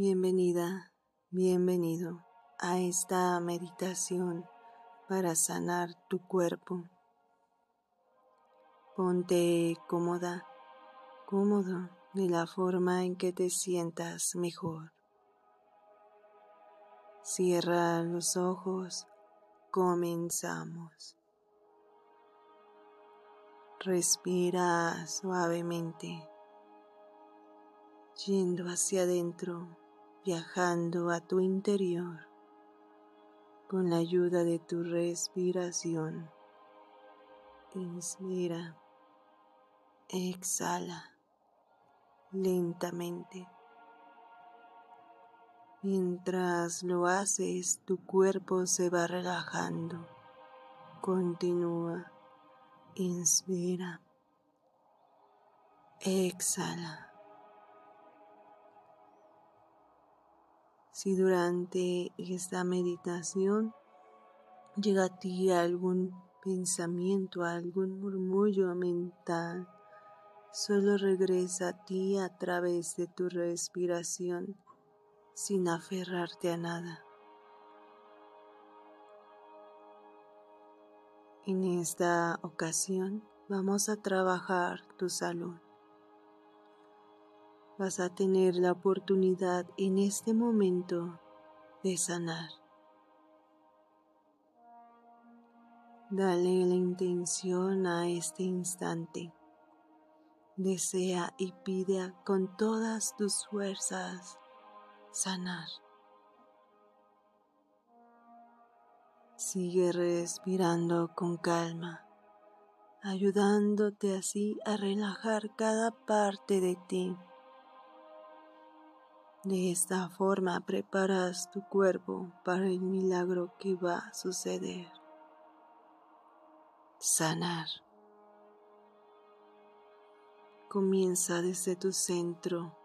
Bienvenida, bienvenido a esta meditación para sanar tu cuerpo. Ponte cómoda, cómodo de la forma en que te sientas mejor. Cierra los ojos, comenzamos. Respira suavemente, yendo hacia adentro viajando a tu interior con la ayuda de tu respiración. Inspira, exhala lentamente. Mientras lo haces, tu cuerpo se va relajando. Continúa. Inspira. Exhala. Si durante esta meditación llega a ti algún pensamiento, algún murmullo mental, solo regresa a ti a través de tu respiración sin aferrarte a nada. En esta ocasión vamos a trabajar tu salud vas a tener la oportunidad en este momento de sanar. Dale la intención a este instante. Desea y pide con todas tus fuerzas sanar. Sigue respirando con calma, ayudándote así a relajar cada parte de ti de esta forma preparas tu cuerpo para el milagro que va a suceder. Sanar. Comienza desde tu centro,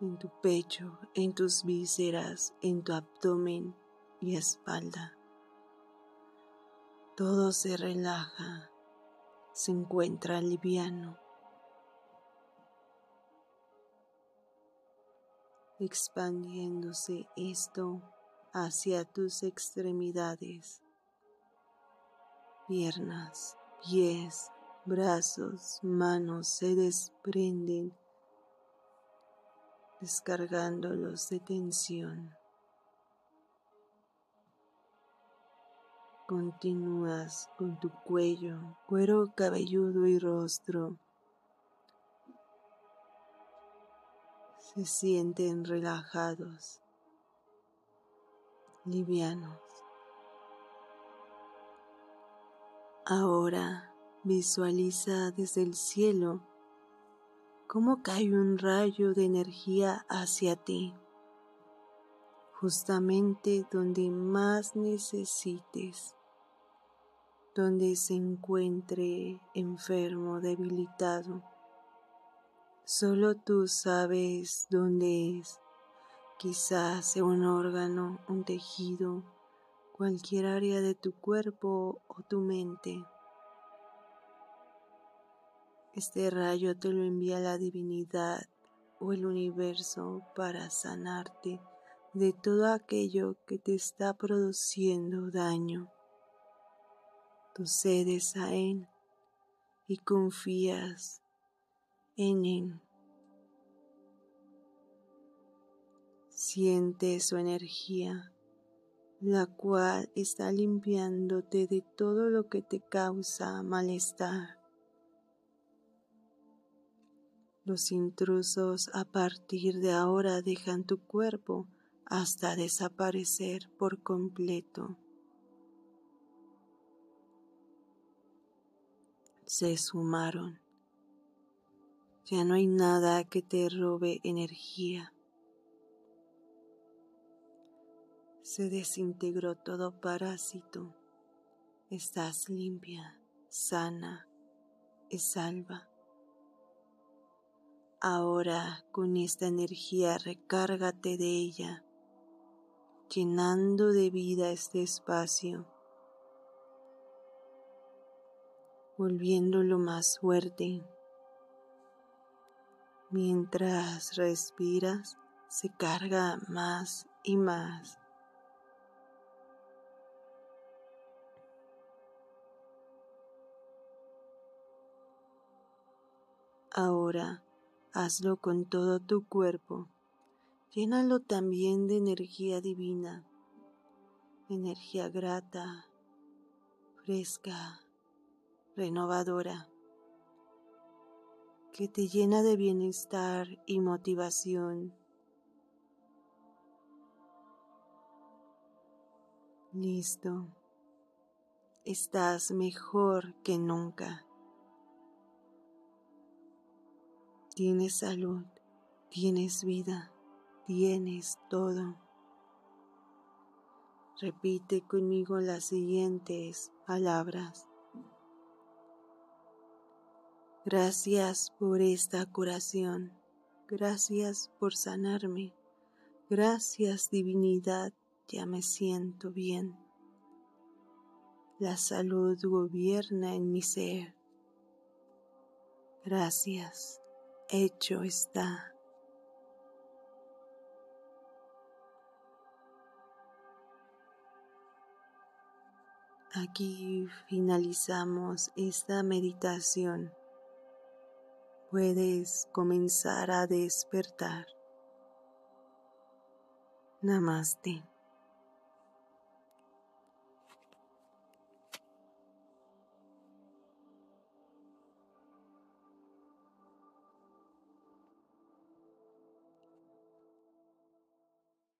en tu pecho, en tus vísceras, en tu abdomen y espalda. Todo se relaja, se encuentra liviano. Expandiéndose esto hacia tus extremidades, piernas, pies, brazos, manos se desprenden, descargándolos de tensión. Continúas con tu cuello, cuero cabelludo y rostro se sienten relajados, livianos. Ahora visualiza desde el cielo cómo cae un rayo de energía hacia ti, justamente donde más necesites, donde se encuentre enfermo, debilitado Solo tú sabes dónde es. Quizás sea un órgano, un tejido, cualquier área de tu cuerpo o tu mente. Este rayo te lo envía la divinidad o el universo para sanarte de todo aquello que te está produciendo daño. Tú cedes a Él y confías en él. Siente su energía, la cual está limpiándote de todo lo que te causa malestar. Los intrusos a partir de ahora dejan tu cuerpo hasta desaparecer por completo. Se sumaron ya no hay nada que te robe energía. Se desintegró todo parásito. Estás limpia, sana y salva. Ahora con esta energía recárgate de ella, llenando de vida este espacio, volviéndolo más fuerte Mientras respiras, se carga más y más. Ahora hazlo con todo tu cuerpo. Llénalo también de energía divina, energía grata, fresca, renovadora, que te llena de bienestar y motivación. Listo. Estás mejor que nunca. Tienes salud, tienes vida, tienes todo. Repite conmigo las siguientes palabras. Gracias por esta curación. Gracias por sanarme. Gracias divinidad, ya me siento bien. La salud gobierna en mi ser. Gracias hecho está. Aquí finalizamos esta meditación. Puedes comenzar a despertar. Namaste.